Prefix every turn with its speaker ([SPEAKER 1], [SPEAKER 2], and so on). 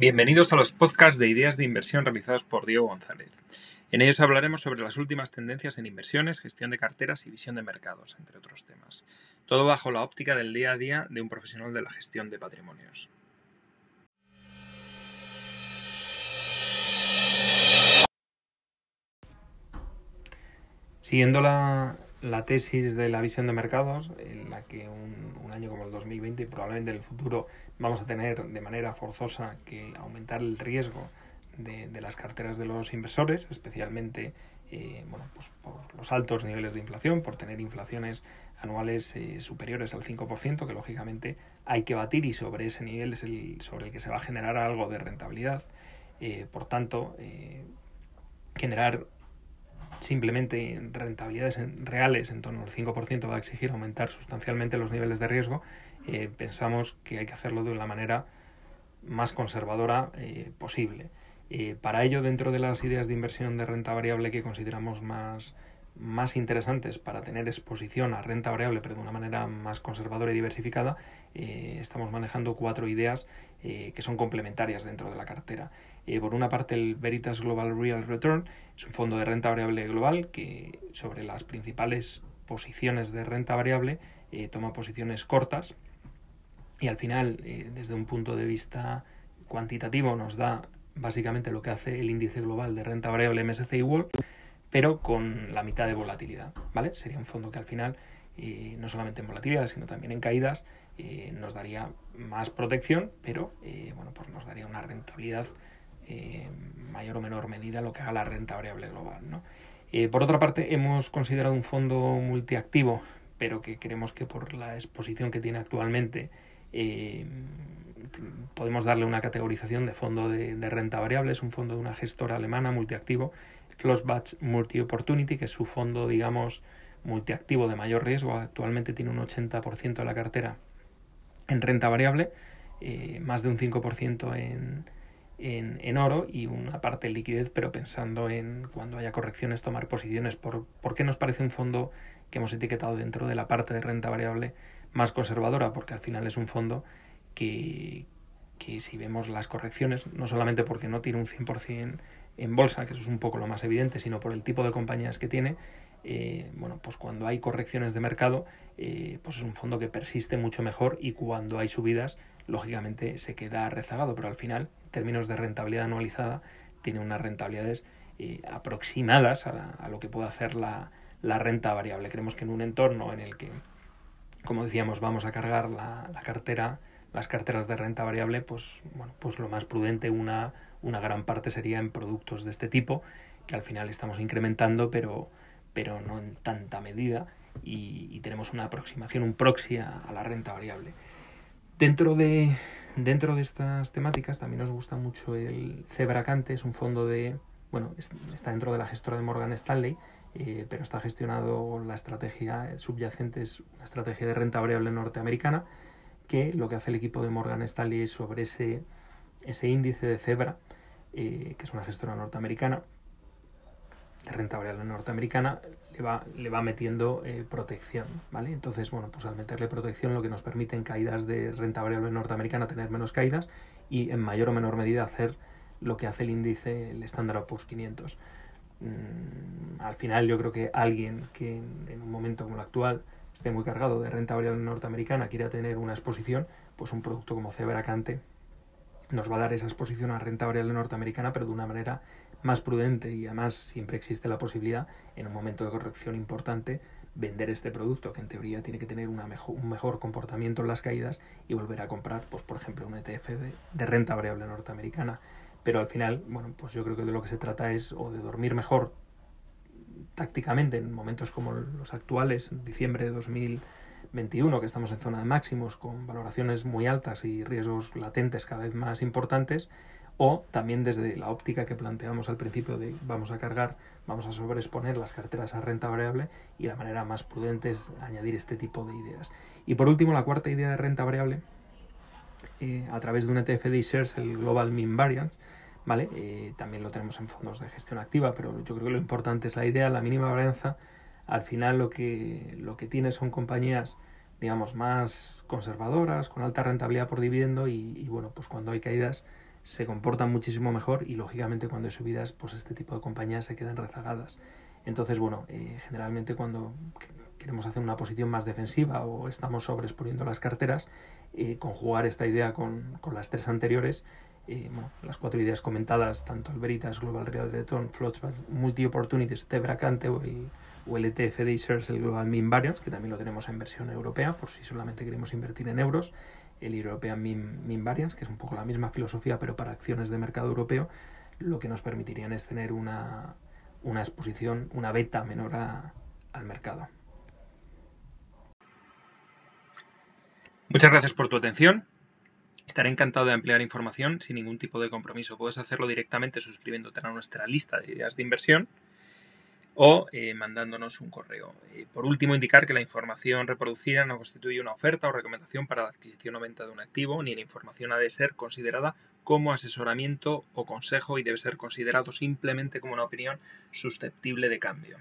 [SPEAKER 1] Bienvenidos a los podcasts de ideas de inversión realizados por Diego González. En ellos hablaremos sobre las últimas tendencias en inversiones, gestión de carteras y visión de mercados, entre otros temas. Todo bajo la óptica del día a día de un profesional de la gestión de patrimonios. Siguiendo la, tesis de la visión de mercados, en la que un, un, año como el 2020 probablemente en el futuro vamos a tener de manera forzosa que aumentar el riesgo de, las carteras de los inversores, especialmente eh, bueno, pues por los altos niveles de inflación, por tener inflaciones anuales eh, superiores al 5%, que lógicamente hay que batir y sobre ese nivel es el sobre el que se va a generar algo de rentabilidad. Eh, por tanto, generar simplemente rentabilidades reales en torno al 5% va a exigir aumentar sustancialmente los niveles de riesgo eh, pensamos que hay que hacerlo de la manera más conservadora eh, posible. Eh, para ello, dentro de las ideas de inversión de renta variable que consideramos más, más interesantes para tener exposición a renta variable, pero de una manera más conservadora y diversificada, estamos manejando cuatro ideas que son complementarias dentro de la cartera. por una parte, el Veritas Global Real Return es un fondo de renta variable global que sobre las principales posiciones de renta variable toma posiciones cortas y al final, eh, desde un punto de vista cuantitativo, nos da básicamente lo que hace el índice global de renta variable MSCI World, pero con la mitad de volatilidad, ¿vale? Sería un fondo que al final, eh, no solamente en volatilidad, sino también en caídas, eh, nos daría más protección, pero bueno, pues nos daría una rentabilidad mayor o menor medida lo que haga la renta variable global, ¿no? por otra parte, hemos considerado un fondo multiactivo, pero que creemos que por la exposición que tiene actualmente eh, podemos darle una categorización de fondo de, renta variable, es un fondo de una gestora alemana multiactivo, Flossbach Multi Opportunity, que es su fondo, digamos, multiactivo de mayor riesgo, actualmente tiene un 80% de la cartera en renta variable, eh, más de un 5% en, en, en, oro y una parte en liquidez, pero pensando en cuando haya correcciones tomar posiciones. ¿Por, ¿Por qué nos parece un fondo que hemos etiquetado dentro de la parte de renta variable más conservadora, porque al final es un fondo que, que si vemos las correcciones, no solamente porque no tiene un 100% en bolsa, que eso es un poco lo más evidente, sino por el tipo de compañías que tiene, eh, bueno, pues cuando hay correcciones de mercado, eh, pues es un fondo que persiste mucho mejor y cuando hay subidas, lógicamente se queda rezagado, pero al final, en términos de rentabilidad anualizada, tiene unas rentabilidades eh, aproximadas a, a, lo que puede hacer la, la renta variable. Creemos que en un entorno en el que como decíamos, vamos a cargar la, cartera, las carteras de renta variable, pues bueno, pues lo más prudente, una, una gran parte sería en productos de este tipo, que al final estamos incrementando, pero, pero no en tanta medida, y, tenemos una aproximación, un proxy a, la renta variable. Dentro de, dentro de estas temáticas también nos gusta mucho el Cebracante, es un fondo de, bueno, está dentro de la gestora de Morgan Stanley, eh, pero está gestionado la estrategia subyacente, es una estrategia de renta variable norteamericana, que lo que hace el equipo de Morgan Stanley sobre ese, ese índice de cebra, eh, que es una gestora norteamericana, de renta variable norteamericana, le va, le va metiendo eh, protección, ¿vale? Entonces, bueno, pues al meterle protección lo que nos permite en caídas de renta variable norteamericana tener menos caídas y en mayor o menor medida hacer lo que hace el índice, el Standard Poor's 500. Mm, al final yo creo que alguien que en, un momento como el actual esté muy cargado de renta variable norteamericana, quiera tener una exposición, pues un producto como Cebracante nos va a dar esa exposición a renta variable norteamericana, pero de una manera más prudente. Y además siempre existe la posibilidad en un momento de corrección importante vender este producto que en teoría tiene que tener una mejor, un mejor comportamiento en las caídas y volver a comprar, pues por ejemplo, un ETF de renta variable norteamericana. Pero al final, bueno, pues yo creo que de lo que se trata es o de dormir mejor tácticamente en momentos como los actuales, diciembre de 2021, que estamos en zona de máximos con valoraciones muy altas y riesgos latentes cada vez más importantes, o también desde la óptica que planteamos al principio de vamos a cargar, vamos a sobreexponer las carteras a renta variable y la manera más prudente es añadir este tipo de ideas. Y por último, la cuarta idea de renta variable, eh, a través de un ETF de shares, el Global Mean Variance, ¿vale? Eh, también lo tenemos en fondos de gestión activa, pero yo creo que lo importante es la idea, la mínima varianza. Al final lo que, lo que tiene son compañías, digamos, más conservadoras, con alta rentabilidad por dividendo y, bueno, pues cuando hay caídas, se comportan muchísimo mejor y lógicamente cuando hay subidas, pues este tipo de compañías se quedan rezagadas. Entonces, bueno, eh, generalmente cuando queremos hacer una posición más defensiva o estamos sobreexponiendo las carteras, eh, conjugar esta idea con, con las tres anteriores, eh, bueno, las cuatro ideas comentadas, tanto el Veritas, Global Real Return, Floats, Multi Opportunities, Tebracante o el, o el ETF de el Global Mean Variance, que también lo tenemos en versión europea, por si solamente queremos invertir en euros, el European Mean, mean Variance, que es un poco la misma filosofía, pero para acciones de mercado europeo, lo que nos permitirían es tener una, una exposición, una beta menor al mercado.
[SPEAKER 2] Muchas gracias por tu atención. Estaré encantado de ampliar información sin ningún tipo de compromiso. Puedes hacerlo directamente suscribiéndote a nuestra lista de ideas de inversión o eh, mandándonos un correo. Eh, por último, indicar que la información reproducida no constituye una oferta o recomendación para la adquisición o venta de un activo, ni la información ha de ser considerada como asesoramiento o consejo y debe ser considerado simplemente como una opinión susceptible de cambio.